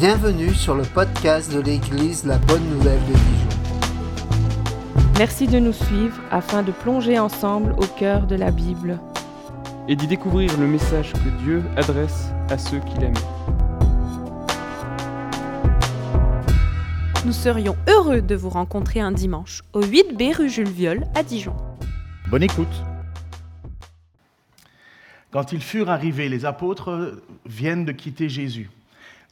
Bienvenue sur le podcast de l'Église La Bonne Nouvelle de Dijon. Merci de nous suivre afin de plonger ensemble au cœur de la Bible. et d'y découvrir le message que Dieu adresse à ceux qu'il aime. Nous serions heureux de vous rencontrer un dimanche au 8B rue Jules Viol à Dijon. Bonne écoute. Quand ils furent arrivés, les apôtres viennent de quitter Jésus.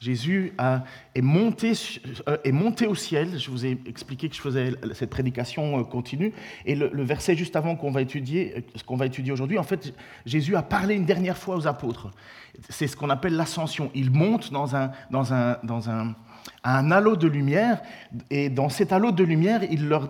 Jésus euh, est monté au ciel. Je vous ai expliqué que je faisais cette prédication euh, continue. Et le, verset juste avant qu'on va étudier, euh, ce qu'on va étudier aujourd'hui, en fait, Jésus a parlé une dernière fois aux apôtres. C'est ce qu'on appelle l'ascension. Il monte dans un, dans un, dans un, un halo de lumière, et dans cet halo de lumière,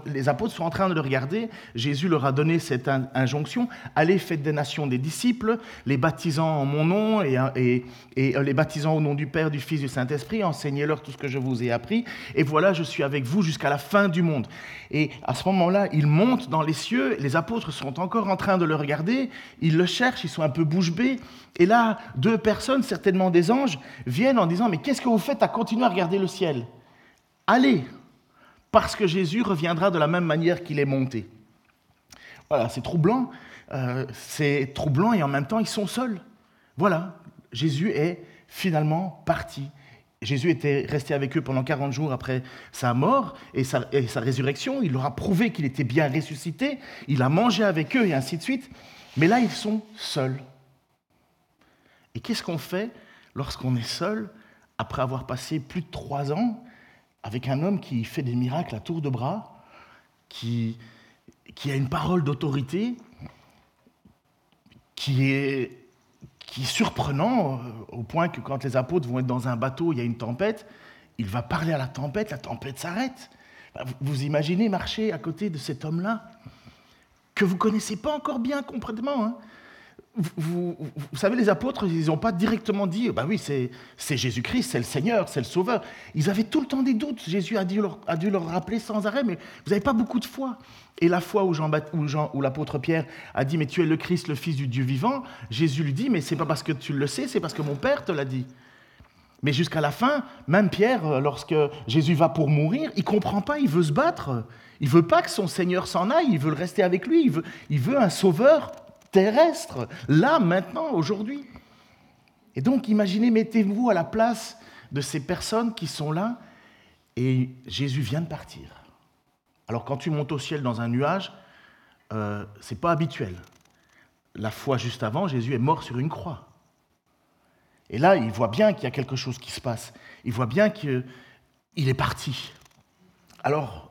les apôtres sont en train de le regarder. Jésus leur a donné cette in- injonction allez, faites des nations des disciples, les baptisant en mon nom et, euh, les baptisant au nom du Père, du Fils, du Saint-Esprit, enseignez-leur tout ce que je vous ai appris. Et voilà, je suis avec vous jusqu'à la fin du monde. Et à ce moment-là, il monte dans les cieux. Les apôtres sont encore en train de le regarder. Ils le cherchent, ils sont un peu bouche bée. Et là, deux personnes, certainement des anges, viennent en disant Mais qu'est-ce que vous faites à continuer à regarder le ciel? Allez, parce que Jésus reviendra de la même manière qu'il est monté. Voilà, c'est troublant. euh, c'est troublant et en même temps, ils sont seuls. Voilà, Jésus est finalement parti. Jésus était resté avec eux pendant 40 jours après sa mort et sa, et sa résurrection. Il leur a prouvé qu'il était bien ressuscité. Il a mangé avec eux et ainsi de suite. Mais là, ils sont seuls. Et qu'est-ce qu'on fait lorsqu'on est seul après avoir passé plus de trois ans avec un homme qui fait des miracles à tour de bras, qui, a une parole d'autorité, qui est, surprenant euh, au point que quand les apôtres vont être dans un bateau, il y a une tempête, il va parler à la tempête, la tempête s'arrête. Vous, vous imaginez marcher à côté de cet homme-là que vous connaissez pas encore bien complètement. hein. Vous, savez, les apôtres, ils n'ont pas directement dit, bah oui, c'est Jésus-Christ, c'est le Seigneur, c'est le Sauveur. Ils avaient tout le temps des doutes. Jésus a dû leur, dû leur rappeler sans arrêt, mais vous n'avez pas beaucoup de foi. Et la foi où, l'apôtre Pierre a dit, mais tu es le Christ, le Fils du Dieu vivant, Jésus lui dit, mais c'est pas parce que tu le sais, c'est parce que mon Père te l'a dit. Mais jusqu'à la fin, même Pierre, euh, lorsque Jésus va pour mourir, il comprend pas, il veut se battre. Il veut pas que son Seigneur s'en aille, il veut rester avec lui, il veut un sauveur terrestre, là, maintenant, aujourd'hui. Et donc, imaginez, mettez-vous à la place de ces personnes qui sont là, et Jésus vient de partir. Alors, quand tu montes au ciel dans un nuage, euh, c'est pas habituel. La fois juste avant, Jésus est mort sur une croix. Et là, il voit bien qu'il y a quelque chose qui se passe. Il voit bien qu'il est parti. Alors,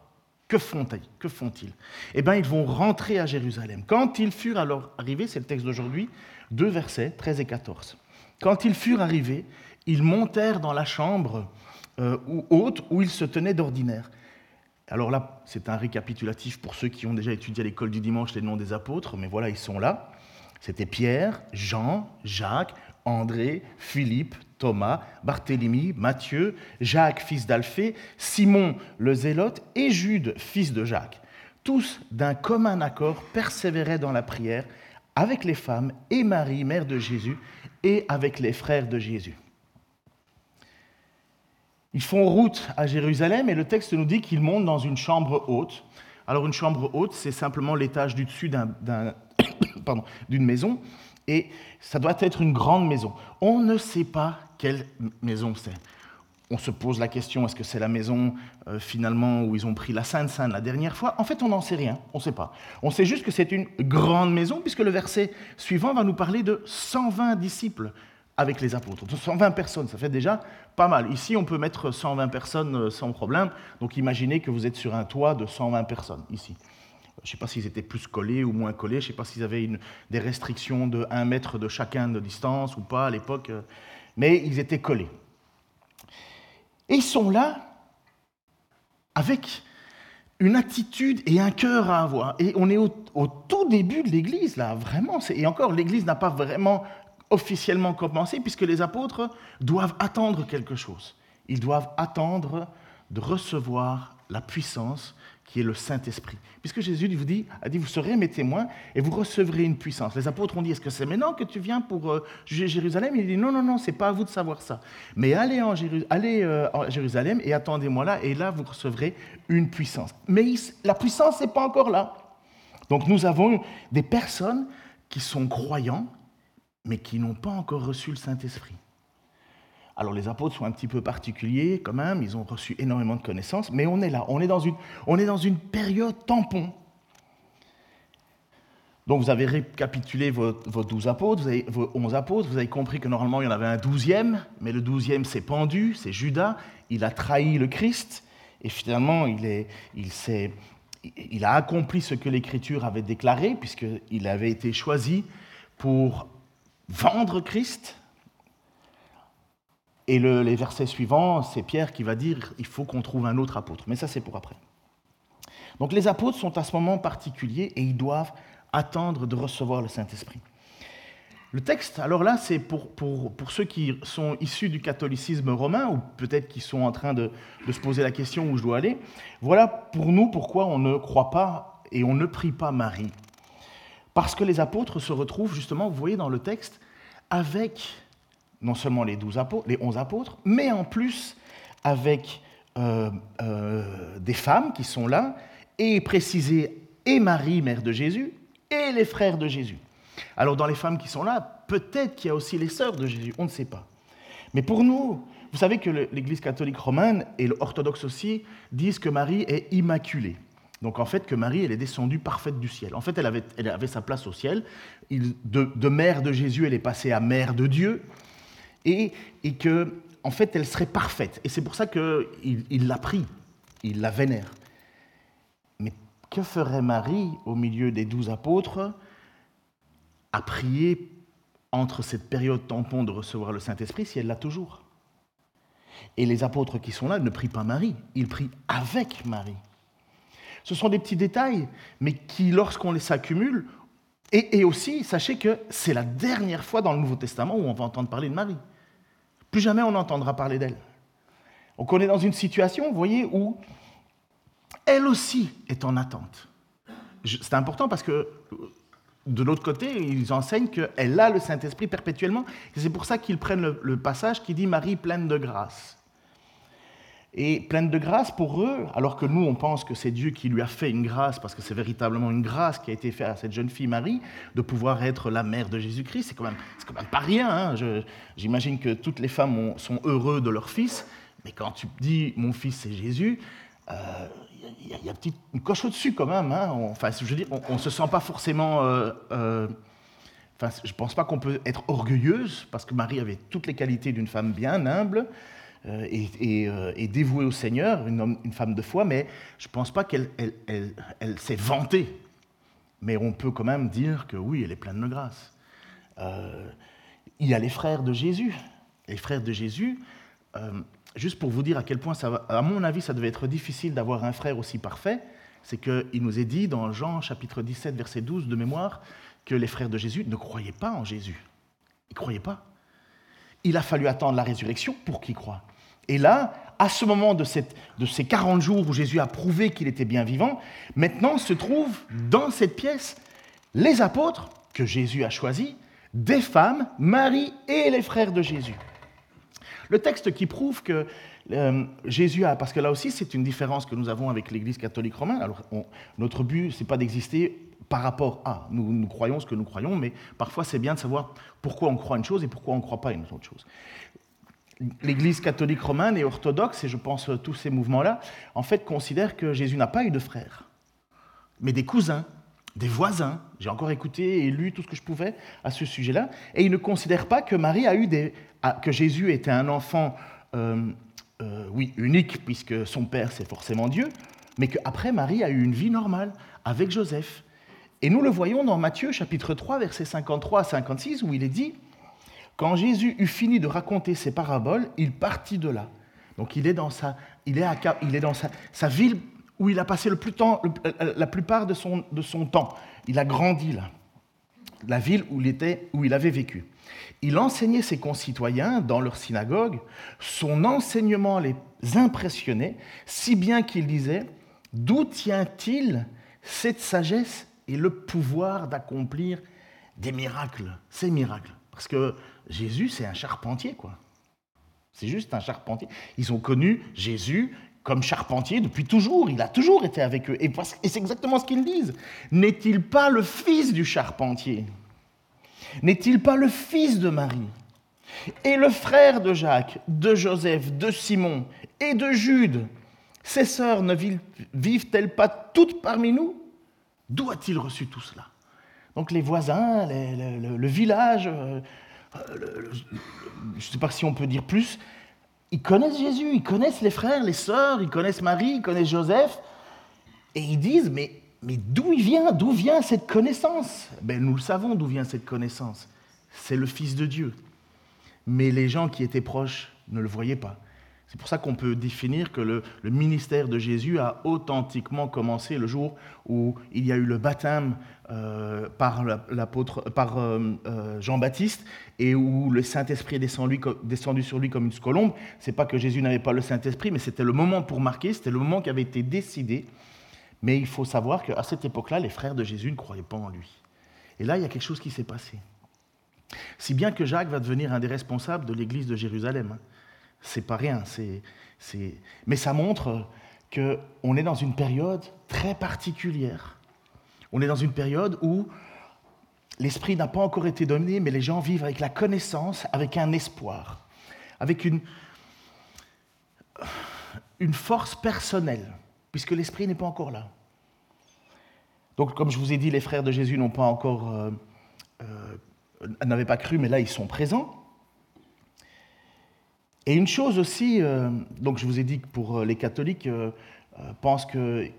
que font-ils? Font-ils? Eh bien, ils vont rentrer à Jérusalem. Quand ils furent alors arrivés, c'est le texte d'aujourd'hui, deux versets, 13 et 14. Quand ils furent arrivés, ils montèrent dans la chambre euh, haute où ils se tenaient d'ordinaire. Alors là, c'est un récapitulatif pour ceux qui ont déjà étudié à l'école du dimanche les noms des apôtres, mais voilà, ils sont là. C'était Pierre, Jean, Jacques, André, Philippe, Thomas, Barthélemy, Matthieu, Jacques, fils d'Alphée, Simon le Zélote et Jude, fils de Jacques. Tous, d'un commun accord, persévéraient dans la prière avec les femmes et Marie, mère de Jésus, et avec les frères de Jésus. Ils font route à Jérusalem et le texte nous dit qu'ils montent dans une chambre haute. Alors une chambre haute, c'est simplement l'étage du dessus d'une maison et ça doit être une grande maison. On ne sait pas quelle maison c'est? On se pose la question, est-ce que c'est la maison euh, finalement où ils ont pris la Sainte Sainte la dernière fois? En fait, on n'en sait rien, on ne sait pas. On sait juste que c'est une grande maison, puisque le verset suivant va nous parler de 120 disciples avec les apôtres. De 120 personnes, ça fait déjà pas mal. Ici, on peut mettre 120 personnes euh, sans problème, donc imaginez que vous êtes sur un toit de 120 personnes, ici. Je ne sais pas s'ils étaient plus collés ou moins collés, je ne sais pas s'ils avaient des restrictions de 1 mètre de chacun de distance ou pas à l'époque, euh, mais ils étaient collés. Et ils sont là avec une attitude et un cœur à avoir. Et on est au, au tout début de l'Église, là, vraiment. Et encore, l'Église n'a pas vraiment officiellement commencé, puisque les apôtres doivent attendre quelque chose. Ils doivent attendre de recevoir la puissance qui est le Saint-Esprit. Puisque Jésus vous dit, a dit, vous serez mes témoins et vous recevrez une puissance. Les apôtres ont dit, est-ce que c'est maintenant que tu viens pour euh, juger Jérusalem? Il dit, non, non, non, c'est pas à vous de savoir ça. Mais allez, en, euh, Jérusalem et attendez-moi là, et là, vous recevrez une puissance. Mais la puissance n'est pas encore là. Donc nous avons des personnes qui sont croyants, mais qui n'ont pas encore reçu le Saint-Esprit. Alors les apôtres sont un petit peu particuliers quand même, ils ont reçu énormément de connaissances, mais on est là, on est dans une, on est dans une période tampon. Donc vous avez récapitulé vos, douze apôtres, vous avez, vos onze apôtres, vous avez compris que normalement il y en avait un douzième, mais le douzième s'est pendu, c'est Judas, il a trahi le Christ, et finalement il, est, il, il a accompli ce que l'Écriture avait déclaré, puisqu'il avait été choisi pour vendre Christ, et les versets suivants, c'est Pierre qui va dire il faut qu'on trouve un autre apôtre. Mais ça, c'est pour après. Donc les apôtres sont à ce moment particulier et ils doivent attendre de recevoir le Saint-Esprit. Le texte, alors là, c'est pour, pour, pour, ceux qui sont issus du catholicisme romain, ou peut-être qui sont en train de, de, se poser la question où je dois aller. Voilà pour nous pourquoi on ne croit pas et on ne prie pas Marie. Parce que les apôtres se retrouvent justement, vous voyez dans le texte, avec non seulement les, 12 apôtres, les 11 apôtres, mais en plus avec euh, euh, des femmes qui sont là, et précisé et Marie, mère de Jésus, et les frères de Jésus. Alors dans les femmes qui sont là, peut-être qu'il y a aussi les sœurs de Jésus, on ne sait pas. Mais pour nous, vous savez que l'Église catholique romaine et l'orthodoxe aussi disent que Marie est immaculée. Donc en fait que Marie, elle est descendue parfaite du ciel. En fait, elle avait, elle avait sa place au ciel. de, mère de Jésus, elle est passée à mère de Dieu et, et que, en fait, elle serait parfaite. Et c'est pour ça qu'il il l'a pris, il la vénère. Mais que ferait Marie au milieu des douze apôtres à prier entre cette période tampon de recevoir le Saint-Esprit si elle l'a toujours? Et les apôtres qui sont là ne prient pas Marie, ils prient avec Marie. Ce sont des petits détails, mais qui, lorsqu'on les s'accumule, et, aussi, sachez que c'est la dernière fois dans le Nouveau Testament où on va entendre parler de Marie. Plus jamais on n'entendra parler d'elle. Donc on est dans une situation, vous voyez, où elle aussi est en attente. C'est important parce que de l'autre côté, ils enseignent qu'elle a le Saint-Esprit perpétuellement. Et c'est pour ça qu'ils prennent le, le, passage qui dit Marie pleine de grâce et pleine de grâce pour eux, alors que nous, on pense que c'est Dieu qui lui a fait une grâce, parce que c'est véritablement une grâce qui a été faite à cette jeune fille Marie, de pouvoir être la mère de Jésus-Christ. C'est quand, même, quand même pas rien. Hein. J'imagine que toutes les femmes sont heureuses de leur fils, mais quand tu dis mon fils c'est Jésus, il euh, y, a, une coche au-dessus quand même. Hein. enfin, je veux dire, on ne se sent pas forcément. Euh, euh, enfin, je ne pense pas qu'on peut être orgueilleuse, parce que Marie avait toutes les qualités d'une femme bien humble. Euh, euh, et, dévouée au Seigneur, une, femme de foi, mais je ne pense pas qu'elle elle, s'est vantée. Mais on peut quand même dire que oui, elle est pleine de grâce. Euh, il y a les frères de Jésus. Les frères de Jésus, juste pour vous dire à quel point, à mon avis, ça devait être difficile d'avoir un frère aussi parfait, c'est qu'il nous est dit dans Jean chapitre 17, verset 12 de mémoire, que les frères de Jésus ne croyaient pas en Jésus. Ils ne croyaient pas. Il a fallu attendre la résurrection pour qu'ils croient. Et là, à ce moment de, ces 40 jours où Jésus a prouvé qu'il était bien vivant, maintenant se trouvent dans cette pièce les apôtres que Jésus a choisis, des femmes, Marie et les frères de Jésus. Le texte qui prouve que euh, Jésus a, parce que là aussi c'est une différence que nous avons avec l'Église catholique romaine. Alors notre but c'est pas d'exister par rapport à, nous, croyons ce que nous croyons, mais parfois c'est bien de savoir pourquoi on croit une chose et pourquoi on ne croit pas une autre chose l'Église catholique romaine et orthodoxe, et je pense tous ces mouvements-là, en fait, considèrent que Jésus n'a pas eu de frères, mais des cousins, des voisins. J'ai encore écouté et lu tout ce que je pouvais à ce sujet-là, et ils ne considèrent pas que Marie a eu des, que Jésus était un enfant, euh, euh, oui, unique, puisque son père c'est forcément Dieu, mais qu'après Marie a eu une vie normale avec Joseph. Et nous le voyons dans Matthieu chapitre 3, versets 53 à 56, où il est dit quand Jésus eut fini de raconter ses paraboles, il partit de là. Donc il est dans sa, il est il est dans sa, ville où il a passé le plus temps, la plupart de son, de son temps. Il a grandi là, la ville où il, était, où il avait vécu. Il enseignait ses concitoyens dans leur synagogue. Son enseignement les impressionnait, si bien qu'il disait D'où tient-il cette sagesse et le pouvoir d'accomplir des miracles, ces miracles? Parce que Jésus, c'est un charpentier, quoi. C'est juste un charpentier. Ils ont connu Jésus comme charpentier depuis toujours. Il a toujours été avec eux. Et, c'est exactement ce qu'ils disent. N'est-il pas le fils du charpentier? N'est-il pas le fils de Marie? Et le frère de Jacques, de Joseph, de Simon et de Jude Ses sœurs ne vivent-elles pas toutes parmi nous? D'où a-t-il reçu tout cela? Donc les voisins, le, village, euh, je ne sais pas si on peut dire plus, ils connaissent Jésus, ils connaissent les frères, les sœurs, ils connaissent Marie, ils connaissent Joseph, et ils disent, mais, d'où il vient D'où vient cette connaissance? Ben, Nous le savons d'où vient cette connaissance. C'est le Fils de Dieu. Mais les gens qui étaient proches ne le voyaient pas. C'est pour ça qu'on peut définir que le, ministère de Jésus a authentiquement commencé le jour où il y a eu le baptême euh, par, l'apôtre, par euh, euh, Jean-Baptiste et où le Saint-Esprit est descendu, sur lui comme une colombe. C'est pas que Jésus n'avait pas le Saint-Esprit, mais c'était le moment pour marquer, c'était le moment qui avait été décidé. Mais il faut savoir qu'à cette époque-là, les frères de Jésus ne croyaient pas en lui. Et là, il y a quelque chose qui s'est passé. Si bien que Jacques va devenir un des responsables de l'église de Jérusalem. C'est pas rien. Mais ça montre qu'on est dans une période très particulière. On est dans une période où l'esprit n'a pas encore été dominé, mais les gens vivent avec la connaissance, avec un espoir, avec une, une force personnelle, puisque l'esprit n'est pas encore là. Donc, comme je vous ai dit, les frères de Jésus n'ont pas encore, euh, euh, n'avaient pas cru, mais là ils sont présents. Et une chose aussi, euh, donc je vous ai dit que pour euh, les catholiques euh, pensent qu'il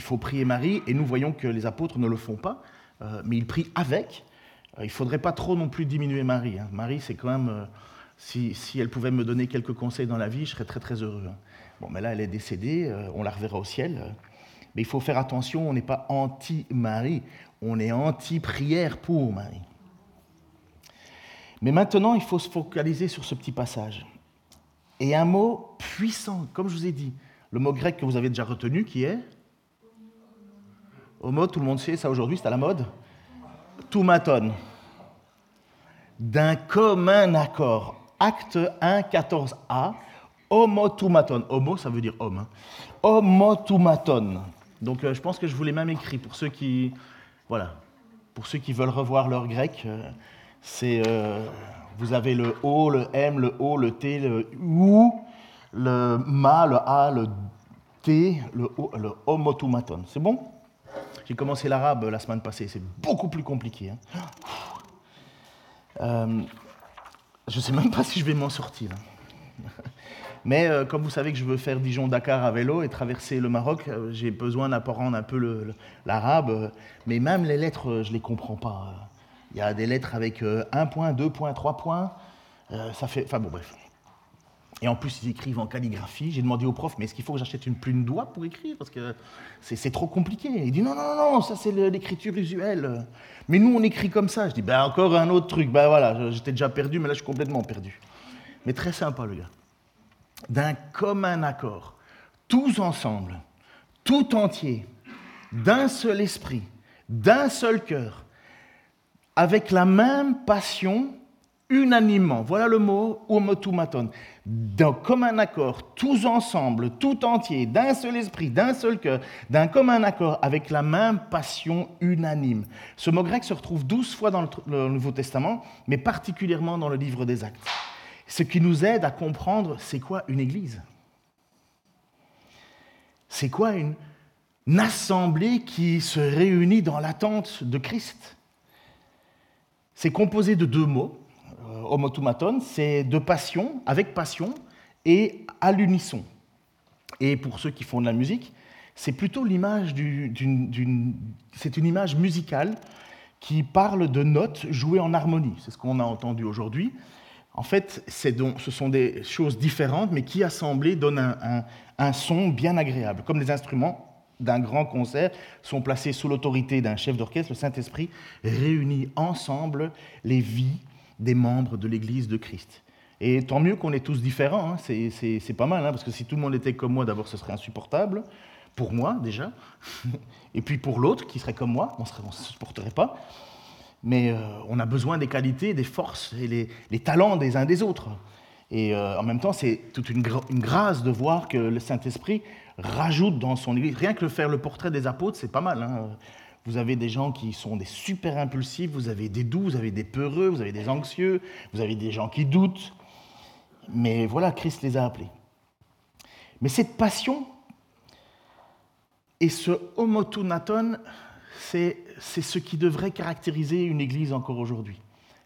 faut prier Marie, et nous voyons que les apôtres ne le font pas, mais ils prient avec. il ne faudrait pas trop non plus diminuer Marie. Hein. Marie, c'est quand même, si, elle pouvait me donner quelques conseils dans la vie, je serais très très heureux. Hein. Bon, mais là, elle est décédée, on la reverra au ciel. mais il faut faire attention, on n'est pas anti-Marie, on est anti-prière pour Marie. Mais maintenant, il faut se focaliser sur ce petit passage. Et un mot puissant, comme je vous ai dit, le mot grec que vous avez déjà retenu, qui est Homo, tout le monde sait ça aujourd'hui, c'est à la mode Toumaton. D'un commun accord. Acte 1, 14a. Homo-toumaton. Homo, ça veut dire homme. Hein. Homo-toumaton. Donc euh, je pense que je vous l'ai même écrit pour ceux qui, voilà, pour ceux qui veulent revoir leur grec. Euh, c'est, euh, vous avez le O, le M, le O, le T, le U, le Ma, le A, le T, le O, le homotumaton. C'est bon? J'ai commencé l'arabe la semaine passée, c'est beaucoup plus compliqué. Hein. Euh, je ne sais même pas si je vais m'en sortir. Mais euh, comme vous savez que je veux faire Dijon-Dakar à vélo et traverser le Maroc, j'ai besoin d'apprendre un peu l'arabe. Mais même les lettres, je ne les comprends pas. Il y a des lettres avec euh, un point, deux points, trois points. Euh, ça fait. Enfin bon, bref. Et en plus, ils écrivent en calligraphie. J'ai demandé au prof, mais est-ce qu'il faut que j'achète une plume doigt pour écrire? Parce que c'est trop compliqué. Il dit non, non, non, ça c'est l'écriture usuelle. Mais nous, on écrit comme ça. Je dis, ben encore un autre truc. Ben voilà, j'étais déjà perdu, mais là, je suis complètement perdu. Mais très sympa, le gars. D'un commun accord, tous ensemble, tout entier, d'un seul esprit, d'un seul cœur, avec la même passion, unanimement. Voilà le mot homotumaton. Comme un accord, tous ensemble, tout entier, d'un seul esprit, d'un seul cœur, d'un commun accord, avec la même passion unanime. Ce mot grec se retrouve douze fois dans le Nouveau Testament, mais particulièrement dans le livre des Actes. Ce qui nous aide à comprendre c'est quoi une église. C'est quoi une assemblée qui se réunit dans l'attente de Christ c'est composé de deux mots, euh, homotumaton, c'est de passion, avec passion, et à l'unisson. Et pour ceux qui font de la musique, c'est plutôt l'image d'une... C'est une image musicale qui parle de notes jouées en harmonie. C'est ce qu'on a entendu aujourd'hui. En fait, ce sont des choses différentes, mais qui assemblées donnent un, un son bien agréable, comme les instruments d'un grand concert sont placés sous l'autorité d'un chef d'orchestre, le Saint-Esprit réunit ensemble les vies des membres de l'Église de Christ. Et tant mieux qu'on est tous différents, hein. c'est pas mal, hein, parce que si tout le monde était comme moi, d'abord ce serait insupportable, pour moi déjà, et puis pour l'autre qui serait comme moi, on ne se supporterait pas. Mais euh, on a besoin des qualités, des forces et les, talents des uns des autres. Et euh, en même temps, c'est toute une, grâce de voir que le Saint-Esprit rajoute dans son Église. Rien que faire le portrait des apôtres, c'est pas mal. Hein. Vous avez des gens qui sont des super impulsifs, vous avez des doux, vous avez des peureux, vous avez des anxieux, vous avez des gens qui doutent. Mais voilà, Christ les a appelés. Mais cette passion et ce homotunaton, c'est ce qui devrait caractériser une église encore aujourd'hui.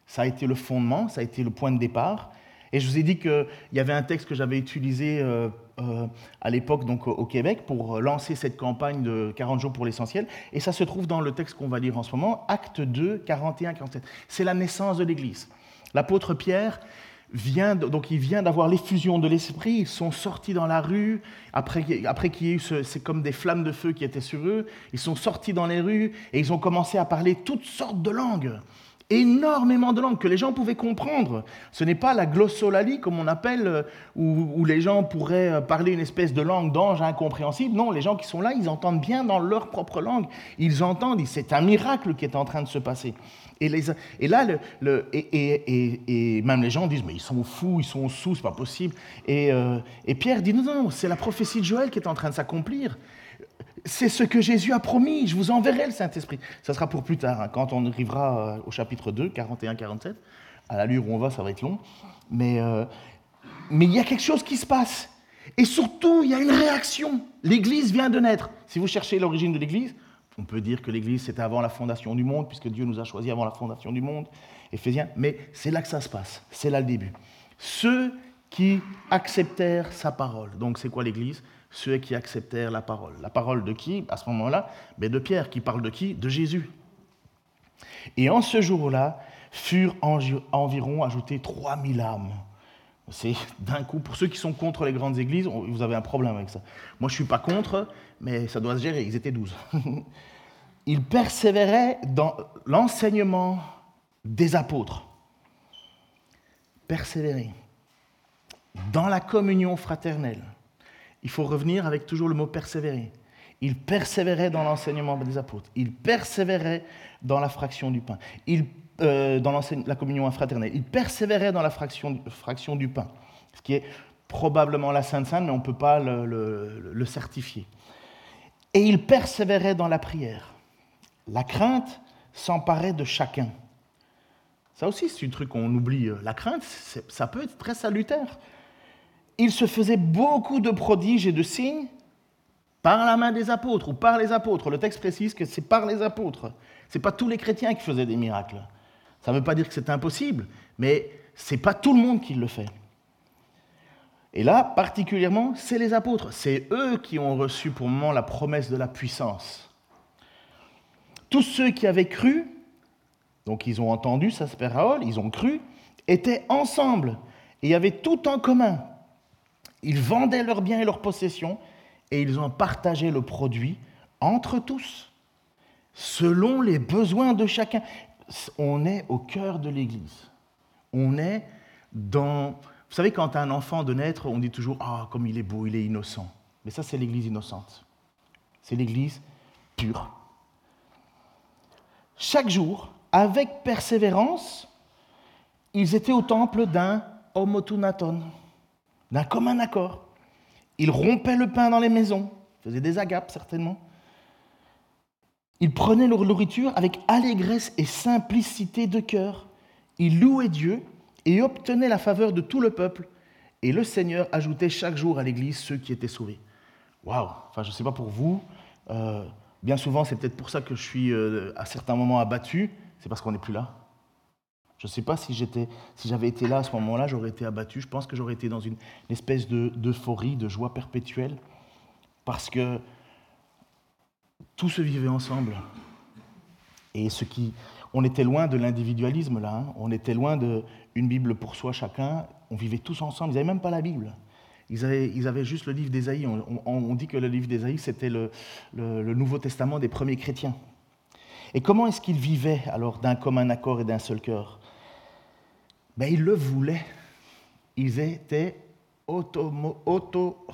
Ça a été le fondement, ça a été le point de départ. Et je vous ai dit qu'il y avait un texte que j'avais utilisé euh, euh, à l'époque donc au Québec pour lancer cette campagne de 40 jours pour l'essentiel. Et ça se trouve dans le texte qu'on va lire en ce moment, Acte 2, 41-47. C'est la naissance de l'Église. L'apôtre Pierre vient, donc il vient d'avoir l'effusion de l'Esprit, ils sont sortis dans la rue, après, après qu'il y ait eu, c'est comme des flammes de feu qui étaient sur eux, ils sont sortis dans les rues et ils ont commencé à parler toutes sortes de langues énormément de langues que les gens pouvaient comprendre. Ce n'est pas la glossolalie, comme on appelle, euh, où, les gens pourraient euh, parler une espèce de langue d'ange incompréhensible. Non, les gens qui sont là, ils entendent bien dans leur propre langue. Ils entendent, c'est un miracle qui est en train de se passer. Et, là, et, même les gens disent, mais ils sont fous, ils sont sous, c'est pas possible. Et, euh, et Pierre dit, non, non, c'est la prophétie de Joël qui est en train de s'accomplir. C'est ce que Jésus a promis, je vous enverrai le Saint-Esprit. Ça sera pour plus tard, hein, quand on arrivera euh, au chapitre 2, 41-47. À l'allure où on va, ça va être long. Mais, euh, mais il y a quelque chose qui se passe. Et surtout, il y a une réaction. L'Église vient de naître. Si vous cherchez l'origine de l'Église, on peut dire que l'Église, c'était avant la fondation du monde, puisque Dieu nous a choisis avant la fondation du monde, Éphésiens, mais c'est là que ça se passe, c'est là le début. Ceux qui acceptèrent sa parole. Donc c'est quoi l'Église? Ceux qui acceptèrent la parole. La parole de qui À ce moment-là, ben de Pierre, qui parle de qui? De Jésus. Et en ce jour-là, furent environ ajoutées 3000 âmes. C'est d'un coup, pour ceux qui sont contre les grandes églises, vous avez un problème avec ça. Moi, je ne suis pas contre, mais ça doit se gérer, ils étaient 12. Ils persévéraient dans l'enseignement des apôtres. Persévérer. Dans la communion fraternelle il faut revenir avec toujours le mot persévérer. Il persévérait dans l'enseignement des apôtres. Il persévérait dans la fraction du pain. Il, euh, dans la communion fraternelle. Il persévérait dans la fraction, fraction, du pain. Ce qui est probablement la Sainte Sainte, mais on ne peut pas le, le certifier. Et il persévérait dans la prière. La crainte s'emparait de chacun. Ça aussi, c'est un truc qu'on oublie. La crainte, ça peut être très salutaire il se faisait beaucoup de prodiges et de signes par la main des apôtres ou par les apôtres. Le texte précise que c'est par les apôtres. Ce n'est pas tous les chrétiens qui faisaient des miracles. Ça ne veut pas dire que c'est impossible, mais ce n'est pas tout le monde qui le fait. Et là, particulièrement, c'est les apôtres. C'est eux qui ont reçu pour le moment la promesse de la puissance. Tous ceux qui avaient cru, donc ils ont entendu sa parole, ils ont cru, étaient ensemble et avaient tout en commun. Ils vendaient leurs biens et leurs possessions et ils ont partagé le produit entre tous, selon les besoins de chacun. On est au cœur de l'Église. On est dans... Vous savez, quand un enfant de naître, on dit toujours Ah, comme il est beau, il est innocent. Mais ça, c'est l'Église innocente. C'est l'Église pure. Chaque jour, avec persévérance, ils étaient au temple d'un homotunaton d'un commun accord. Ils rompaient le pain dans les maisons, faisaient des agapes certainement. Ils prenaient leur nourriture avec allégresse et simplicité de cœur. Ils louaient Dieu et obtenaient la faveur de tout le peuple. Et le Seigneur ajoutait chaque jour à l'Église ceux qui étaient sauvés. Waouh Enfin, je ne sais pas pour vous. Euh, bien souvent, c'est peut-être pour ça que je suis euh, à certains moments abattu. C'est parce qu'on n'est plus là. Je ne sais pas si, j'avais été là à ce moment-là, j'aurais été abattu. Je pense que j'aurais été dans une, espèce d'euphorie, de, joie perpétuelle, parce que tout se vivait ensemble. Et on était loin de l'individualisme là, hein. on était loin d'une Bible pour soi chacun, on vivait tous ensemble, ils n'avaient même pas la Bible. Ils avaient, juste le livre d'Ésaïe. On, on, dit que le livre d'Ésaïe, c'était le Nouveau Testament des premiers chrétiens. Et comment est-ce qu'ils vivaient alors d'un commun accord et d'un seul cœur? Ben, il le voulait. ils étaient auto.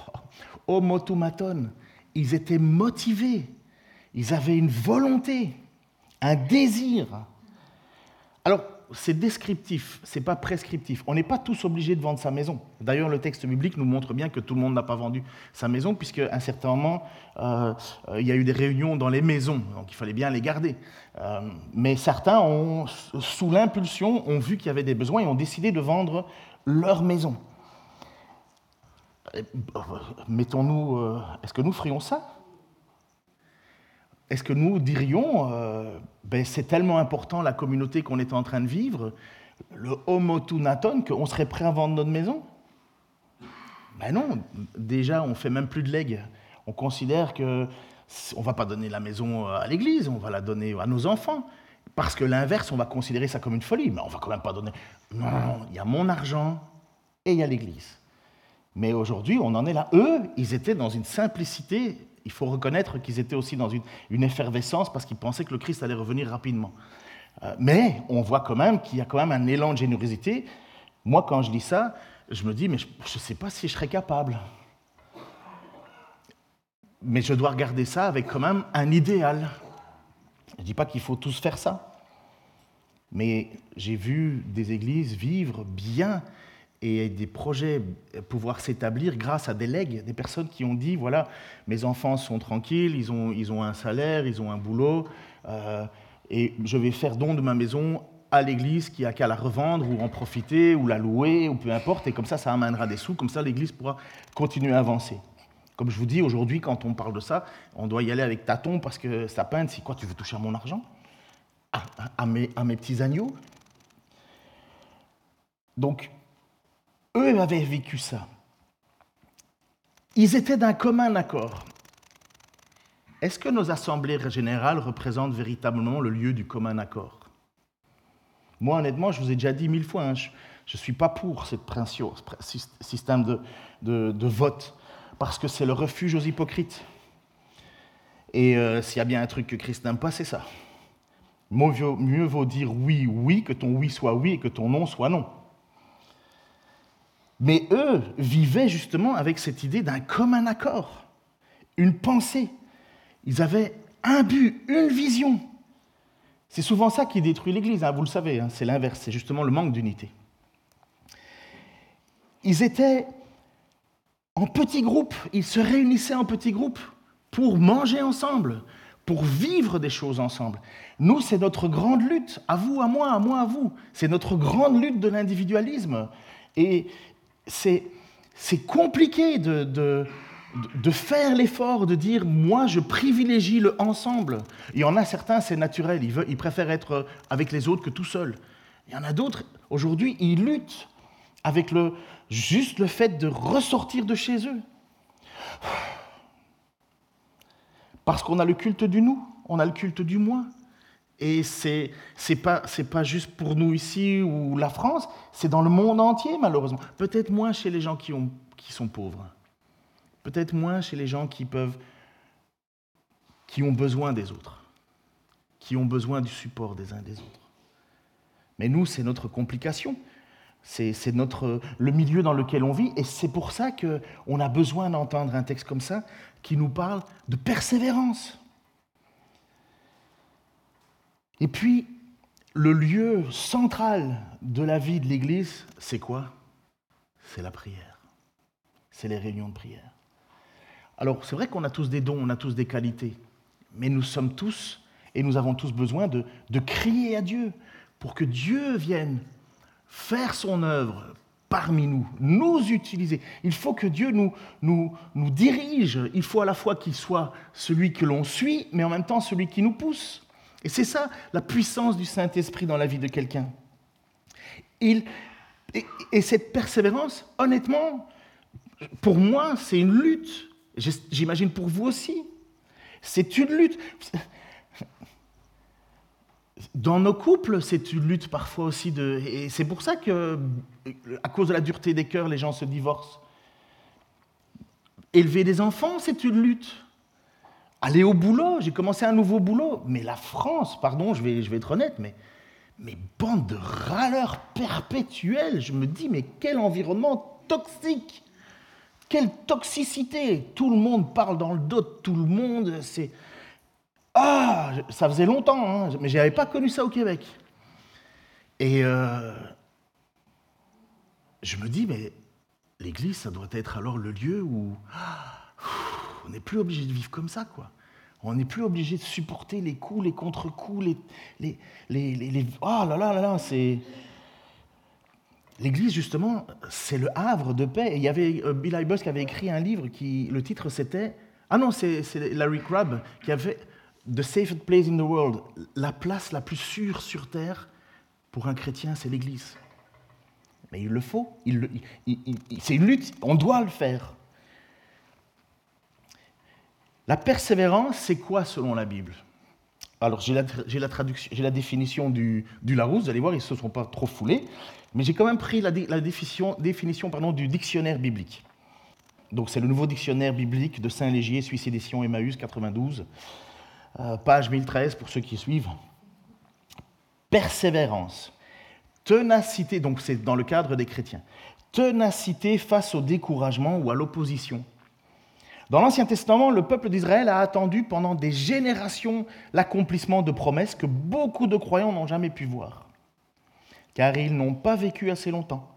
Ils étaient motivés. Ils avaient une volonté, un désir. Alors, c'est descriptif, c'est pas prescriptif. On n'est pas tous obligés de vendre sa maison. D'ailleurs, le texte biblique nous montre bien que tout le monde n'a pas vendu sa maison, puisque un certain moment, euh, il y a eu des réunions dans les maisons, donc il fallait bien les garder. Euh, mais certains, sous l'impulsion, ont vu qu'il y avait des besoins et ont décidé de vendre leur maison. Mettons-nous, euh, est-ce que nous ferions ça? Est-ce que nous dirions, euh, ben, c'est tellement important la communauté qu'on est en train de vivre, le homotunaton, qu'on serait prêt à vendre notre maison? Ben non, déjà on fait même plus de legs. On considère que on va pas donner la maison à l'église, on va la donner à nos enfants. Parce que l'inverse, on va considérer ça comme une folie. Mais on va quand même pas donner. Non, il y a mon argent et il y a l'église. Mais aujourd'hui, on en est là. Eux, ils étaient dans une simplicité il faut reconnaître qu'ils étaient aussi dans une, effervescence parce qu'ils pensaient que le Christ allait revenir rapidement. Euh, mais on voit quand même qu'il y a quand même un élan de générosité. Moi, quand je lis ça, je me dis, mais je ne sais pas si je serais capable. Mais je dois regarder ça avec quand même un idéal. Je ne dis pas qu'il faut tous faire ça. Mais j'ai vu des églises vivre bien et des projets pouvoir s'établir grâce à des legs, des personnes qui ont dit, voilà, mes enfants sont tranquilles, ils ont, ils ont un salaire, ils ont un boulot, euh, et je vais faire don de ma maison à l'église qui a qu'à la revendre ou en profiter ou la louer ou peu importe, et comme ça, ça amènera des sous, comme ça l'église pourra continuer à avancer. Comme je vous dis, aujourd'hui, quand on parle de ça, on doit y aller avec tâton parce que ça peine, c'est quoi, tu veux toucher à mon argent? À, à, mes, à mes petits agneaux? Donc, eux avaient vécu ça. Ils étaient d'un commun accord. Est-ce que nos assemblées générales représentent véritablement le lieu du commun accord? Moi, honnêtement, je vous ai déjà dit mille fois, hein, je ne suis pas pour ce système de, de, vote, parce que c'est le refuge aux hypocrites. Et euh, s'il y a bien un truc que Christ n'aime pas, c'est ça. Mieux vaut dire oui, oui, que ton oui soit oui et que ton non soit non. Mais eux vivaient justement avec cette idée d'un commun accord, une pensée. Ils avaient un but, une vision. C'est souvent ça qui détruit l'Église, hein, vous le savez, hein, c'est l'inverse, c'est justement le manque d'unité. Ils étaient en petits groupes, ils se réunissaient en petits groupes pour manger ensemble, pour vivre des choses ensemble. Nous, c'est notre grande lutte, à vous, à moi, à moi, à vous. C'est notre grande lutte de l'individualisme. Et, c'est compliqué de, de, faire l'effort de dire moi je privilégie le ensemble. Il y en a certains, c'est naturel, ils, veulent, préfèrent être avec les autres que tout seul. Il y en a d'autres, aujourd'hui, ils luttent avec juste le fait de ressortir de chez eux. Parce qu'on a le culte du nous, on a le culte du moi. Et ce n'est pas, pas juste pour nous ici ou la France, c'est dans le monde entier, malheureusement. Peut-être moins chez les gens qui, ont, qui sont pauvres. Peut-être moins chez les gens qui, peuvent, qui ont besoin des autres, qui ont besoin du support des uns des autres. Mais nous, c'est notre complication. C'est notre, le milieu dans lequel on vit, et c'est pour ça qu'on a besoin d'entendre un texte comme ça qui nous parle de persévérance. Et puis, le lieu central de la vie de l'Église, c'est quoi? C'est la prière. C'est les réunions de prière. Alors, c'est vrai qu'on a tous des dons, on a tous des qualités, mais nous sommes tous, et nous avons tous besoin de, crier à Dieu pour que Dieu vienne faire son œuvre parmi nous, nous utiliser. Il faut que Dieu nous dirige. Il faut à la fois qu'il soit celui que l'on suit, mais en même temps celui qui nous pousse. Et c'est ça la puissance du Saint-Esprit dans la vie de quelqu'un. Et, et, cette persévérance, honnêtement, pour moi, c'est une lutte. J'imagine pour vous aussi. C'est une lutte. Dans nos couples, c'est une lutte parfois aussi de. Et c'est pour ça que, à cause de la dureté des cœurs, les gens se divorcent. Élever des enfants, c'est une lutte aller au boulot, j'ai commencé un nouveau boulot. Mais la France, pardon, je vais, être honnête, mais, mais bande de râleurs perpétuels. Je me dis, mais quel environnement toxique Quelle toxicité Tout le monde parle dans le dos de tout le monde. C'est ah, ça faisait longtemps, hein, mais je n'avais pas connu ça au Québec. Et euh, je me dis, mais l'Église, ça doit être alors le lieu où on n'est plus obligé de vivre comme ça, quoi. On n'est plus obligé de supporter les coups, les contre-coups, les, les, Oh là là là là, c'est... L'Église, justement, c'est le havre de paix. Et il y avait euh, Bill Hybels qui avait écrit un livre qui, le titre c'était... Ah non, c'est Larry Crabb qui avait The safest place in the world, la place la plus sûre sur terre pour un chrétien, c'est l'Église. Mais il le faut, c'est une lutte, on doit le faire. La persévérance, c'est quoi selon la Bible? Alors j'ai la, la, définition du, Larousse, vous allez voir, ils ne se sont pas trop foulés, mais j'ai quand même pris la, définition, du dictionnaire biblique. Donc c'est le nouveau dictionnaire biblique de Saint-Légier, Suisse Édition Emmaüs 92. Euh, page 1013 pour ceux qui suivent. Persévérance, ténacité, donc c'est dans le cadre des chrétiens, ténacité face au découragement ou à l'opposition. Dans l'Ancien Testament, le peuple d'Israël a attendu pendant des générations l'accomplissement de promesses que beaucoup de croyants n'ont jamais pu voir, car ils n'ont pas vécu assez longtemps.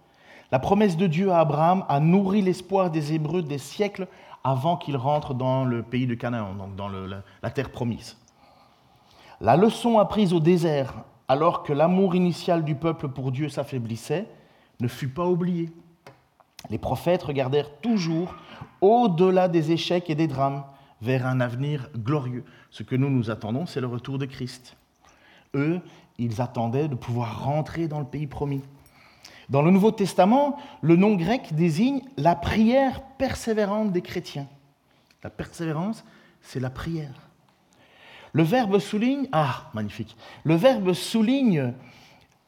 La promesse de Dieu à Abraham a nourri l'espoir des Hébreux des siècles avant qu'ils rentrent dans le pays de Canaan, donc dans la, terre promise. La leçon apprise au désert, alors que l'amour initial du peuple pour Dieu s'affaiblissait, ne fut pas oubliée. Les prophètes regardèrent toujours au-delà des échecs et des drames vers un avenir glorieux. Ce que nous nous attendons, c'est le retour de Christ. Eux, ils attendaient de pouvoir rentrer dans le pays promis. Dans le Nouveau Testament, le nom grec désigne la prière persévérante des chrétiens. La persévérance, c'est la prière. Le verbe souligne, ah, magnifique, le verbe souligne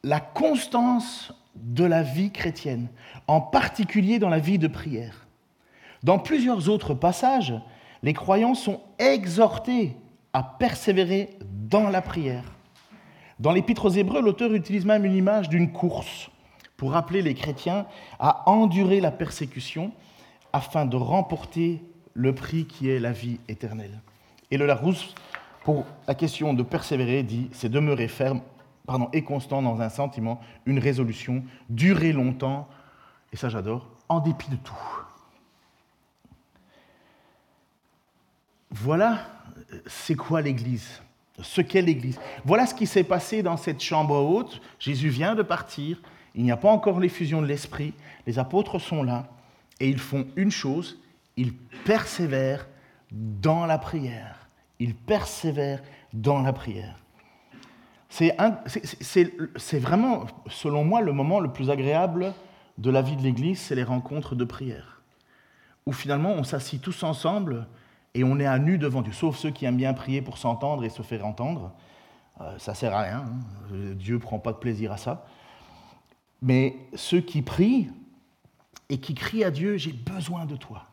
la constance de la vie chrétienne, en particulier dans la vie de prière. Dans plusieurs autres passages, les croyants sont exhortés à persévérer dans la prière. Dans l'Épître aux Hébreux, l'auteur utilise même une image d'une course pour appeler les chrétiens à endurer la persécution afin de remporter le prix qui est la vie éternelle. Et le Larousse, pour la question de persévérer, dit c'est demeurer ferme pardon, et constant dans un sentiment, une résolution, durer longtemps, et ça j'adore, en dépit de tout. Voilà c'est quoi l'Église, ce qu'est l'Église? Voilà ce qui s'est passé dans cette chambre haute. Jésus vient de partir, il n'y a pas encore l'effusion de l'Esprit, les apôtres sont là, et ils font une chose, ils persévèrent dans la prière. Ils persévèrent dans la prière. C'est vraiment, selon moi, le moment le plus agréable de la vie de l'Église, c'est les rencontres de prière, où finalement on s'assit tous ensemble et on est à nu devant Dieu, sauf ceux qui aiment bien prier pour s'entendre et se faire entendre. Euh, ça sert à rien, hein. Dieu ne prend pas de plaisir à ça. Mais ceux qui prient et qui crient à Dieu, j'ai besoin de toi.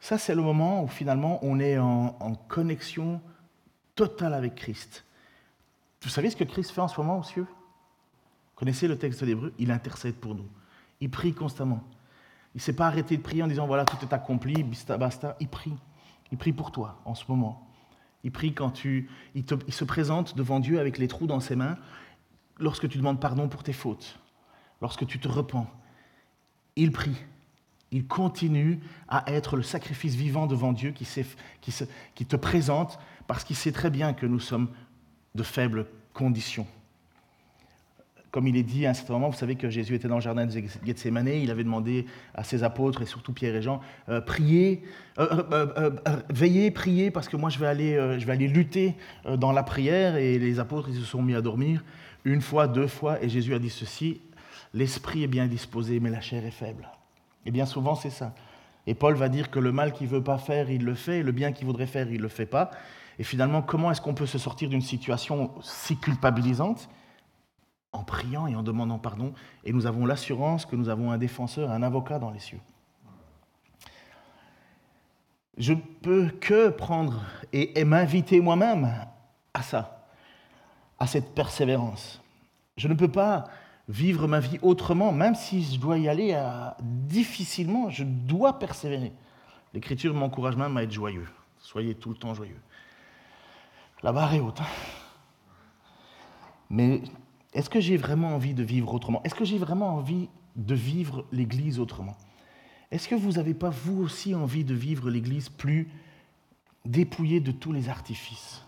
Ça, c'est le moment où finalement on est en, connexion totale avec Christ. Vous savez ce que Christ fait en ce moment aux cieux? Connaissez le texte de l'Hébreu Il intercède pour nous. Il prie constamment. Il ne s'est pas arrêté de prier en disant voilà, tout est accompli, basta, basta. Il prie. Il prie pour toi en ce moment. Il prie quand tu, il se présente devant Dieu avec les trous dans ses mains lorsque tu demandes pardon pour tes fautes lorsque tu te repens, il prie. Il continue à être le sacrifice vivant devant Dieu qui te présente parce qu'il sait très bien que nous sommes de faibles conditions. Comme il est dit à un certain moment, vous savez que Jésus était dans le jardin de Gethsemane, il avait demandé à ses apôtres et surtout Pierre et Jean, euh, priez, euh, euh, veillez, priez, parce que moi je vais aller, je vais aller lutter dans la prière. Et les apôtres ils se sont mis à dormir une fois, deux fois, et Jésus a dit ceci, l'esprit est bien disposé, mais la chair est faible. Et bien souvent, c'est ça. Et Paul va dire que le mal qu'il ne veut pas faire, il le fait, et le bien qu'il voudrait faire, il ne le fait pas. Et finalement, comment est-ce qu'on peut se sortir d'une situation si culpabilisante En priant et en demandant pardon. Et nous avons l'assurance que nous avons un défenseur, un avocat dans les cieux. Je ne peux que prendre et, m'inviter moi-même à ça, à cette persévérance. Je ne peux pas vivre ma vie autrement, même si je dois y aller difficilement, je dois persévérer. L'Écriture m'encourage même à être joyeux. Soyez tout le temps joyeux. La barre est haute. Hein. Mais est-ce que j'ai vraiment envie de vivre autrement? Est-ce que j'ai vraiment envie de vivre l'Église autrement? Est-ce que vous n'avez pas, vous aussi, envie de vivre l'Église plus dépouillée de tous les artifices?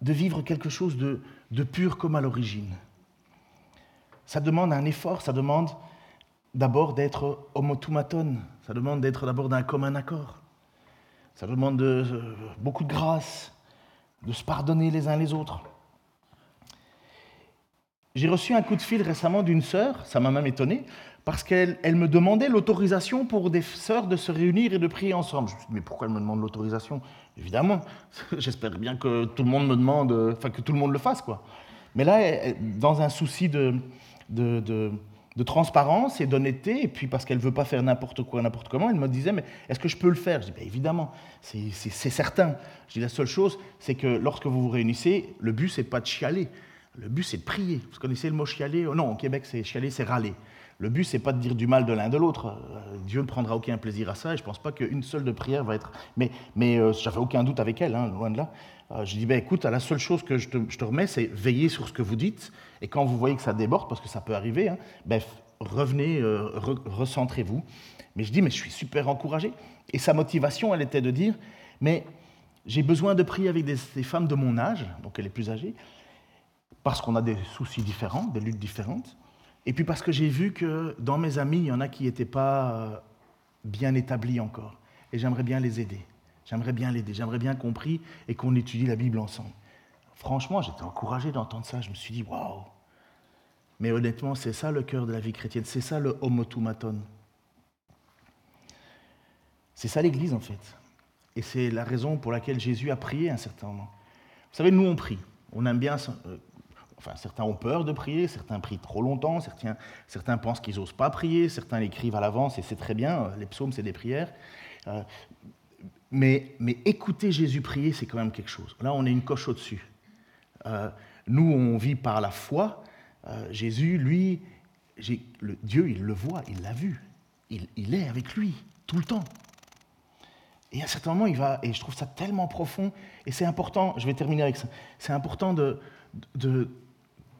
De vivre quelque chose de, pur comme à l'origine? Ça demande un effort, ça demande d'abord d'être homotumaton, ça demande d'être d'abord d'un commun accord, ça demande de, beaucoup de grâce, de se pardonner les uns les autres. J'ai reçu un coup de fil récemment d'une sœur, ça m'a même étonné, parce qu'elle elle me demandait l'autorisation pour des sœurs de se réunir et de prier ensemble. Je me suis dit, mais pourquoi elle me demande l'autorisation? Évidemment, j'espère bien que tout le monde me demande, enfin que tout le monde le fasse, quoi. Mais là, dans un souci de, de, de, transparence et d'honnêteté, et puis parce qu'elle ne veut pas faire n'importe quoi, n'importe comment, elle me disait, mais est-ce que je peux le faire? Je dis, ben évidemment, c'est certain. Je dis, la seule chose, c'est que lorsque vous vous réunissez, le but, c'est pas de chialer. Le but, c'est de prier. Vous connaissez le mot chialer? Oh Non, au Québec, c'est chialer, c'est râler. Le but, c'est pas de dire du mal de l'un de l'autre. Euh, Dieu ne prendra aucun plaisir à ça, et je ne pense pas qu'une seule de prière va être. Mais, mais euh, j'avais aucun doute avec elle, hein, loin de là. Euh, je dis, ben, écoute, la seule chose que je te, remets, c'est veiller sur ce que vous dites, et quand vous voyez que ça déborde, parce que ça peut arriver, hein, ben, revenez, recentrez-vous. Mais je dis, mais je suis super encouragé. Et sa motivation, elle était de dire, mais j'ai besoin de prier avec des, des femmes de mon âge, donc elle est plus âgée, parce qu'on a des soucis différents, des luttes différentes, et puis parce que j'ai vu que dans mes amis, il y en a qui n'étaient pas euh, bien établis encore. Et j'aimerais bien les aider. J'aimerais bien l'aider. J'aimerais bien qu'on prie et qu'on étudie la Bible ensemble. Franchement, j'étais encouragé d'entendre ça. Je me suis dit, waouh! Mais honnêtement, c'est ça le cœur de la vie chrétienne. C'est ça le homotumaton. C'est ça l'Église, en fait. Et c'est la raison pour laquelle Jésus a prié un certain moment. Vous savez, nous, on prie. On aime bien euh, Enfin, certains ont peur de prier, certains prient trop longtemps, certains, certains pensent qu'ils n'osent pas prier, certains l'écrivent à l'avance et c'est très bien, les psaumes c'est des prières. Euh, mais, écouter Jésus prier, c'est quand même quelque chose. Là, on est une coche au-dessus. Euh, nous, on vit par la foi. Jésus, lui, le, Dieu, il le voit, il l'a vu. Il, est avec lui tout le temps. Et à un certain moment, il va, et je trouve ça tellement profond, et c'est important, je vais terminer avec ça, c'est important de,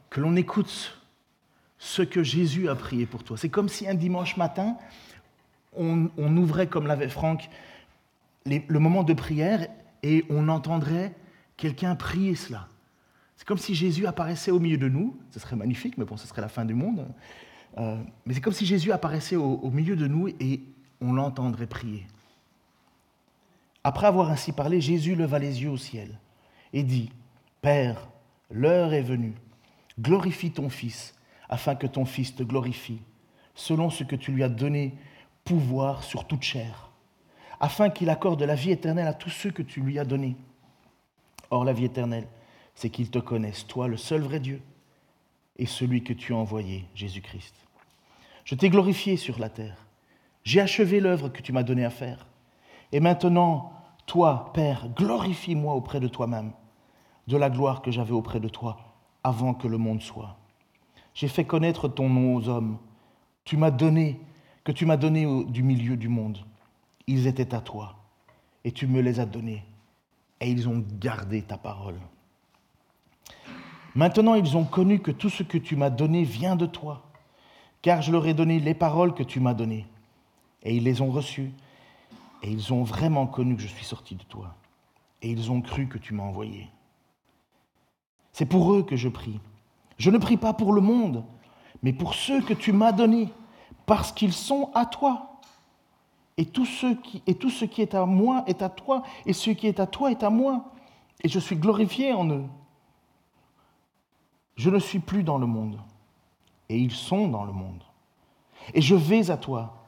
que l'on écoute ce que Jésus a prié pour toi. C'est comme si un dimanche matin, on, ouvrait, comme l'avait Franck, le moment de prière et on entendrait quelqu'un prier cela. C'est comme si Jésus apparaissait au milieu de nous. Ce serait magnifique, mais bon, ce serait la fin du monde. Euh, mais c'est comme si Jésus apparaissait au milieu de nous et on l'entendrait prier. Après avoir ainsi parlé, Jésus leva les yeux au ciel et dit, Père, l'heure est venue Glorifie ton Fils, afin que ton Fils te glorifie, selon ce que tu lui as donné pouvoir sur toute chair, afin qu'il accorde la vie éternelle à tous ceux que tu lui as donnés. Or, la vie éternelle, c'est qu'ils te connaissent, toi, le seul vrai Dieu, et celui que tu as envoyé, Jésus-Christ. Je t'ai glorifié sur la terre. J'ai achevé l'œuvre que tu m'as donnée à faire. Et maintenant, toi, Père, glorifie-moi auprès de toi-même, de la gloire que j'avais auprès de toi avant que le monde soit. J'ai fait connaître ton nom aux hommes. Tu m'as donné, que tu m'as donné du milieu du monde. Ils étaient à toi, et tu me les as donnés, et ils ont gardé ta parole. Maintenant, ils ont connu que tout ce que tu m'as donné vient de toi, car je leur ai donné les paroles que tu m'as données, et ils les ont reçues, et ils ont vraiment connu que je suis sorti de toi, et ils ont cru que tu m'as envoyé. C'est pour eux que je prie. Je ne prie pas pour le monde, mais pour ceux que tu m'as donnés, parce qu'ils sont à toi. Et tout, ce qui, est à moi est à toi, et ce qui est à toi est à moi. Et je suis glorifié en eux. Je ne suis plus dans le monde, et ils sont dans le monde. Et je vais à toi.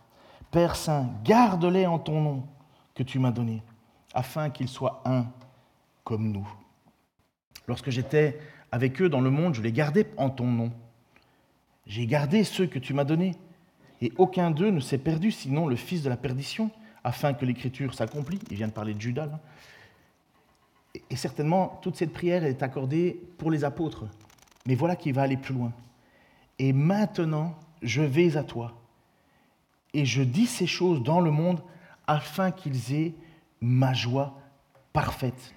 Père Saint, garde-les en ton nom que tu m'as donné, afin qu'ils soient un comme nous. Lorsque j'étais avec eux dans le monde, je les gardais en ton nom. J'ai gardé ceux que tu m'as donnés, et aucun d'eux ne s'est perdu, sinon le fils de la perdition, afin que l'écriture s'accomplisse. Il vient de parler de Judas. Et certainement, toute cette prière est accordée pour les apôtres, Mais voilà qu'il va aller plus loin. Et maintenant, je vais à toi. Et je dis ces choses dans le monde afin qu'ils aient ma joie parfaite.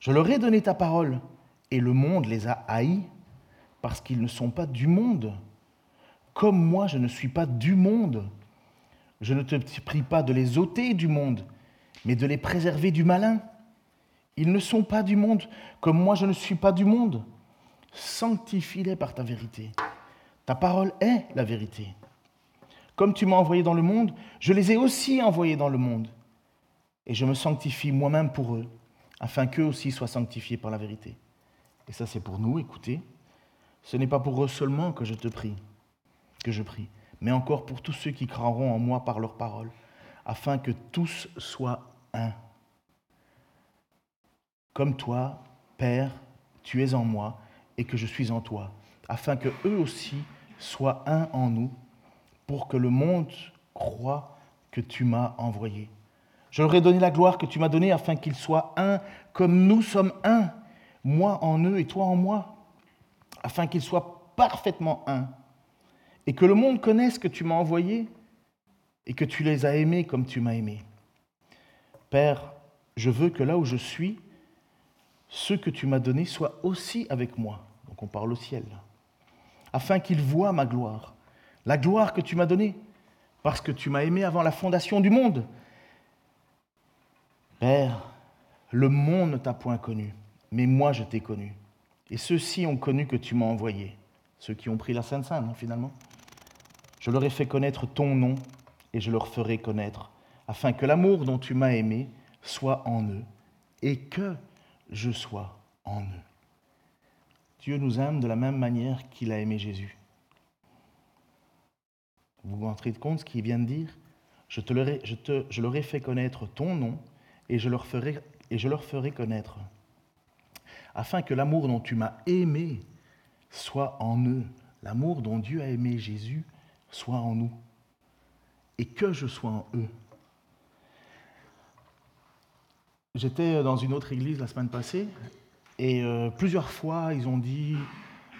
Je leur ai donné ta parole, et le monde les a haïs, parce qu'ils ne sont pas du monde. Comme moi, je ne suis pas du monde. Je ne te prie pas de les ôter du monde, mais de les préserver du malin. Ils ne sont pas du monde, comme moi je ne suis pas du monde. Sanctifie-les par ta vérité. Ta parole est la vérité. Comme tu m'as envoyé dans le monde, je les ai aussi envoyés dans le monde. Et je me sanctifie moi-même pour eux, afin qu'eux aussi soient sanctifiés par la vérité. Et ça c'est pour nous, écoutez. Ce n'est pas pour eux seulement que je te prie, je prie, mais encore pour tous ceux qui croiront en moi par leur parole, afin que tous soient un. Comme toi, Père, tu es en moi et que je suis en toi, afin que eux aussi soient un en nous, pour que le monde croie que tu m'as envoyé. Je leur ai donné la gloire que tu m'as donnée afin qu'ils soient un comme nous sommes un, moi en eux et toi en moi, afin qu'ils soient parfaitement un et que le monde connaisse que tu m'as envoyé et que tu les as aimés comme tu m'as aimé. Père, je veux que là où je suis, ceux que tu m'as donnés soient aussi avec moi. Donc on parle au ciel, afin qu'ils voient ma gloire, la gloire que tu m'as donnée, parce que tu m'as aimé avant la fondation du monde. Père, le monde ne t'a point connu, mais moi je t'ai connu. Et ceux-ci ont connu que tu m'as envoyé, ceux qui ont pris la Sainte Sainte, finalement. Je leur ai fait connaître ton nom et je leur ferai connaître, afin que l'amour dont tu m'as aimé soit en eux et que je sois en eux. Dieu nous aime de la même manière qu'il a aimé Jésus. Vous vous rendez compte ce qu'il vient de dire? Je, te leur ai, fait connaître ton nom et je leur ferai, et je leur ferai connaître, afin que l'amour dont tu m'as aimé soit en eux, l'amour dont Dieu a aimé Jésus soit en nous et que je sois en eux. J'étais dans une autre église la semaine passée et euh, plusieurs fois ils ont dit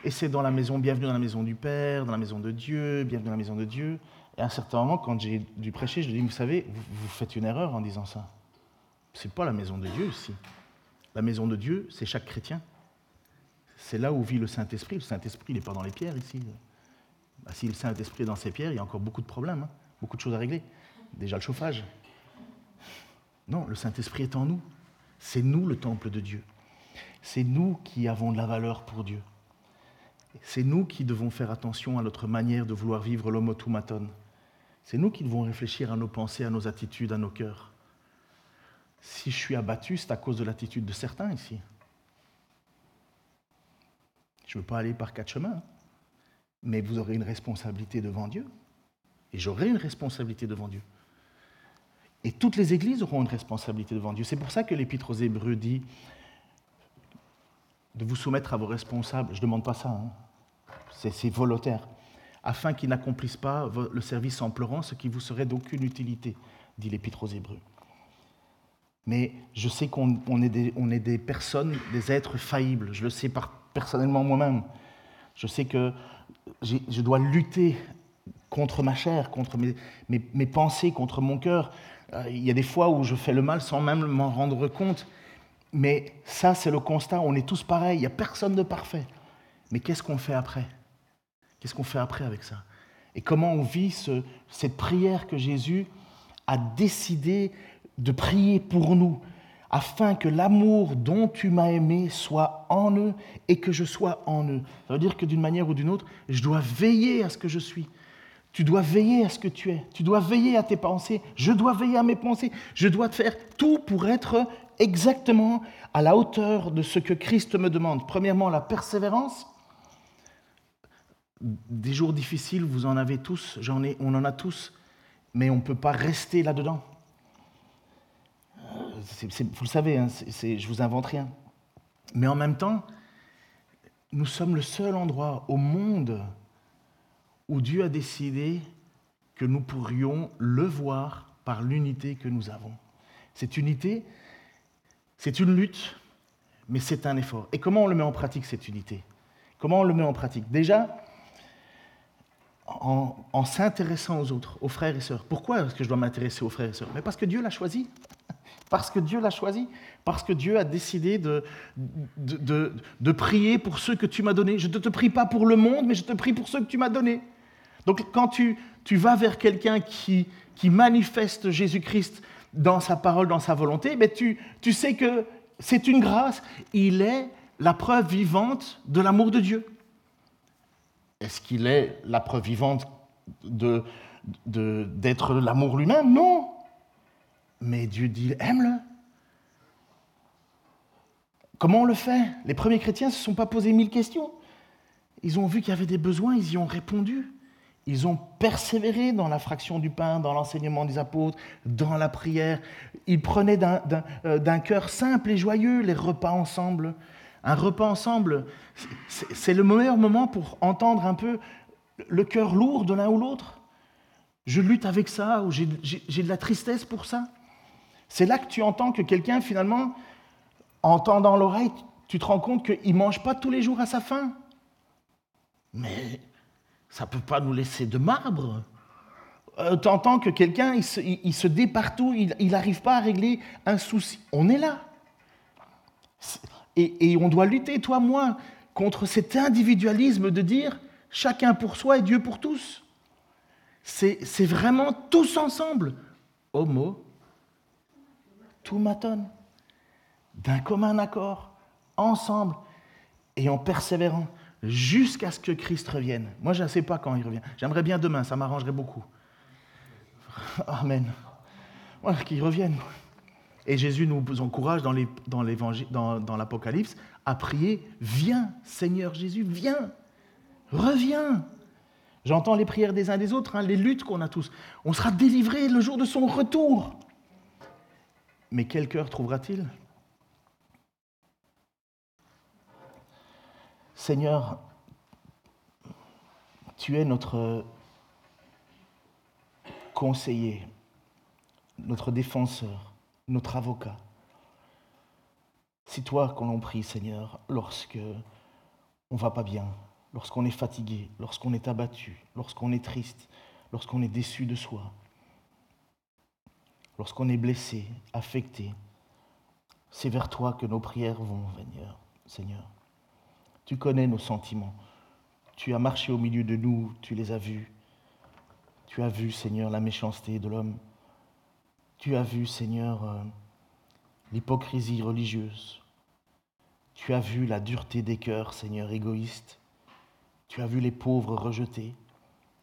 et c'est dans la maison, bienvenue dans la maison du Père, dans la maison de Dieu, bienvenue dans la maison de Dieu. Et à un certain moment, quand j'ai dû prêcher, je lui ai vous savez, vous, faites une erreur en disant ça. C'est pas la maison de Dieu ici. La maison de Dieu, c'est chaque chrétien. C'est là où vit le Saint-Esprit. Le Saint-Esprit n'est pas dans les pierres ici. Bah, si le Saint-Esprit est dans ces pierres, il y a encore beaucoup de problèmes, hein, beaucoup de choses à régler. Déjà le chauffage. Non, le Saint-Esprit est en nous. C'est nous le temple de Dieu. C'est nous qui avons de la valeur pour Dieu. C'est nous qui devons faire attention à notre manière de vouloir vivre l'homotumaton. C'est nous qui devons réfléchir à nos pensées, à nos attitudes, à nos cœurs. Si je suis abattu, c'est à cause de l'attitude de certains ici. Je ne veux pas aller par quatre chemins. Hein mais vous aurez une responsabilité devant Dieu. Et j'aurai une responsabilité devant Dieu. Et toutes les églises auront une responsabilité devant Dieu. C'est pour ça que l'Épître aux Hébreux dit de vous soumettre à vos responsables. Je ne demande pas ça, hein. c'est volontaire. Afin qu'ils n'accomplissent pas le service en pleurant, ce qui vous serait d'aucune utilité, dit l'Épître aux Hébreux. Mais je sais qu'on est, des personnes, des êtres faillibles. Je le sais personnellement moi-même. Je sais que je dois lutter contre ma chair, contre mes, mes, pensées, contre mon cœur. Euh, il y a des fois où je fais le mal sans même m'en rendre compte. Mais ça, c'est le constat. On est tous pareils. Il n'y a personne de parfait. Mais qu'est-ce qu'on fait après? Qu'est-ce qu'on fait après avec ça? Et comment on vit ce, cette prière que Jésus a décidé de prier pour nous? Afin que l'amour dont tu m'as aimé soit en eux et que je sois en eux. Ça veut dire que d'une manière ou d'une autre, je dois veiller à ce que je suis. Tu dois veiller à ce que tu es. Tu dois veiller à tes pensées. Je dois veiller à mes pensées. Je dois faire tout pour être exactement à la hauteur de ce que Christ me demande. Premièrement, la persévérance. Des jours difficiles, vous en avez tous, j'en ai, on en a tous, mais on ne peut pas rester là-dedans vous le savez, hein, je vous invente rien. Mais en même temps, nous sommes le seul endroit au monde où Dieu a décidé que nous pourrions le voir par l'unité que nous avons. Cette unité, c'est une lutte, mais c'est un effort. Et comment on le met en pratique, cette unité? Comment on le met en pratique? Déjà, en, en s'intéressant aux autres, aux frères et sœurs. Pourquoi est-ce que je dois m'intéresser aux frères et sœurs? Mais parce que Dieu l'a choisi. Parce que Dieu l'a choisi. Parce que Dieu a décidé de, de, prier pour ceux que tu m'as donnés. Je ne te prie pas pour le monde, mais je te prie pour ceux que tu m'as donnés. Donc quand tu, tu vas vers quelqu'un qui, qui manifeste Jésus-Christ dans sa parole, dans sa volonté, mais tu, tu sais que c'est une grâce. Il est la preuve vivante de l'amour de Dieu. Est-ce qu'il est la preuve vivante de- d'être l'amour lui-même? Non. Mais Dieu dit, aime-le. Comment on le fait? Les premiers chrétiens ne se sont pas posé mille questions. Ils ont vu qu'il y avait des besoins, ils y ont répondu. Ils ont persévéré dans la fraction du pain, dans l'enseignement des apôtres, dans la prière. Ils prenaient d'un- euh, cœur simple et joyeux les repas ensemble. Un repas ensemble, c'est le meilleur moment pour entendre un peu le cœur lourd de l'un ou l'autre. Je lutte avec ça, ou j'ai de la tristesse pour ça. C'est là que tu entends que quelqu'un, finalement, en tendant l'oreille, tu te rends compte qu'il ne mange pas tous les jours à sa faim. Mais ça ne peut pas nous laisser de marbre. Euh, tu entends que quelqu'un, il se, il- il il n'arrive pas à régler un souci. On est là. Et, on doit lutter, toi, moi, contre cet individualisme de dire chacun pour soi et Dieu pour tous. C'est vraiment tous ensemble. Homo, tout matonne, d'un commun accord, ensemble, et en persévérant jusqu'à ce que Christ revienne. Moi, je ne sais pas quand il revient. J'aimerais bien demain, ça m'arrangerait beaucoup. Amen. Voilà, qu'il revienne. Et Jésus nous encourage dans les- dans l'évangile- dans- dans l'Apocalypse à prier Viens, Seigneur Jésus, viens, reviens. J'entends les prières des uns des autres, hein, les luttes qu'on a tous. On sera délivré le jour de son retour. Mais quel cœur trouvera-t-il? Seigneur, tu es notre conseiller, notre défenseur, notre avocat. C'est toi qu'on l'on prie, Seigneur, lorsque on va pas bien, lorsqu'on est fatigué, lorsqu'on est abattu, lorsqu'on est triste, lorsqu'on est déçu de soi, lorsqu'on est blessé, affecté. C'est vers toi que nos prières vont venir, Seigneur. Tu connais nos sentiments. Tu as marché au milieu de nous, tu les as vus. Tu as vu, Seigneur, la méchanceté de l'homme. Tu as vu, Seigneur, euh, l'hypocrisie religieuse. Tu as vu la dureté des cœurs, Seigneur, égoïstes. Tu as vu les pauvres rejetés,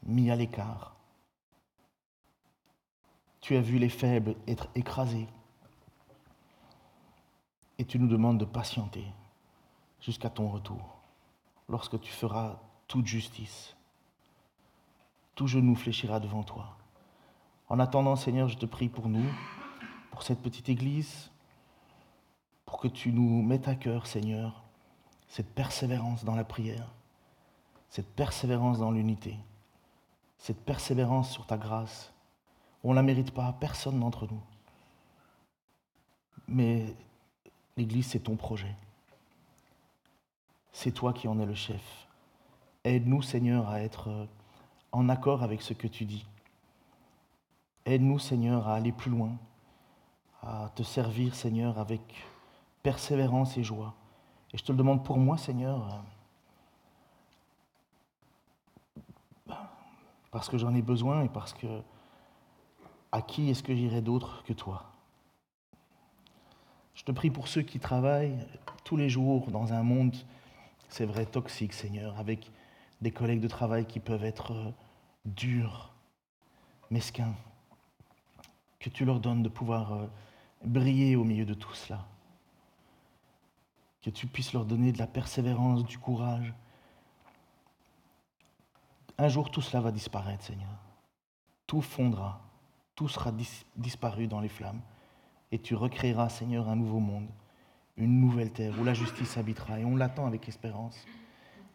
mis à l'écart. Tu as vu les faibles être écrasés. Et tu nous demandes de patienter jusqu'à ton retour, lorsque tu feras toute justice. Tout genou fléchira devant toi. En attendant, Seigneur, je te prie pour nous, pour cette petite église, pour que tu nous mettes à cœur, Seigneur, cette persévérance dans la prière, cette persévérance dans l'unité, cette persévérance sur ta grâce. On ne la mérite pas, personne d'entre nous. Mais l'Église, c'est ton projet. C'est toi qui en es le chef. Aide-nous, Seigneur, à être euh, en accord avec ce que tu dis. Aide-nous, Seigneur, à aller plus loin, à te servir, Seigneur, avec persévérance et joie. Et je te le demande pour moi, Seigneur, euh, parce que j'en ai besoin et parce que à qui est-ce que j'irai d'autre que toi? Je te prie pour ceux qui travaillent tous les jours dans un monde, c'est vrai, toxique, Seigneur, avec des collègues de travail qui peuvent être euh, durs, mesquins. Que tu leur donnes de pouvoir euh, briller au milieu de tout cela. Que tu puisses leur donner de la persévérance, du courage. Un jour, tout cela va disparaître, Seigneur. Tout fondra, tout sera dis- disparu dans les flammes. Et tu recréeras, Seigneur, un nouveau monde, une nouvelle terre où la justice habitera. Et on l'attend avec espérance,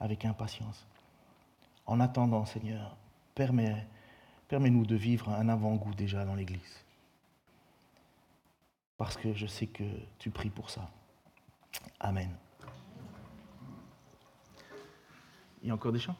avec impatience. En attendant, Seigneur, permets, permets-nous de vivre un avant-goût déjà dans l'Église. Parce que je sais que tu pries pour ça. Amen. Il y a encore des chants?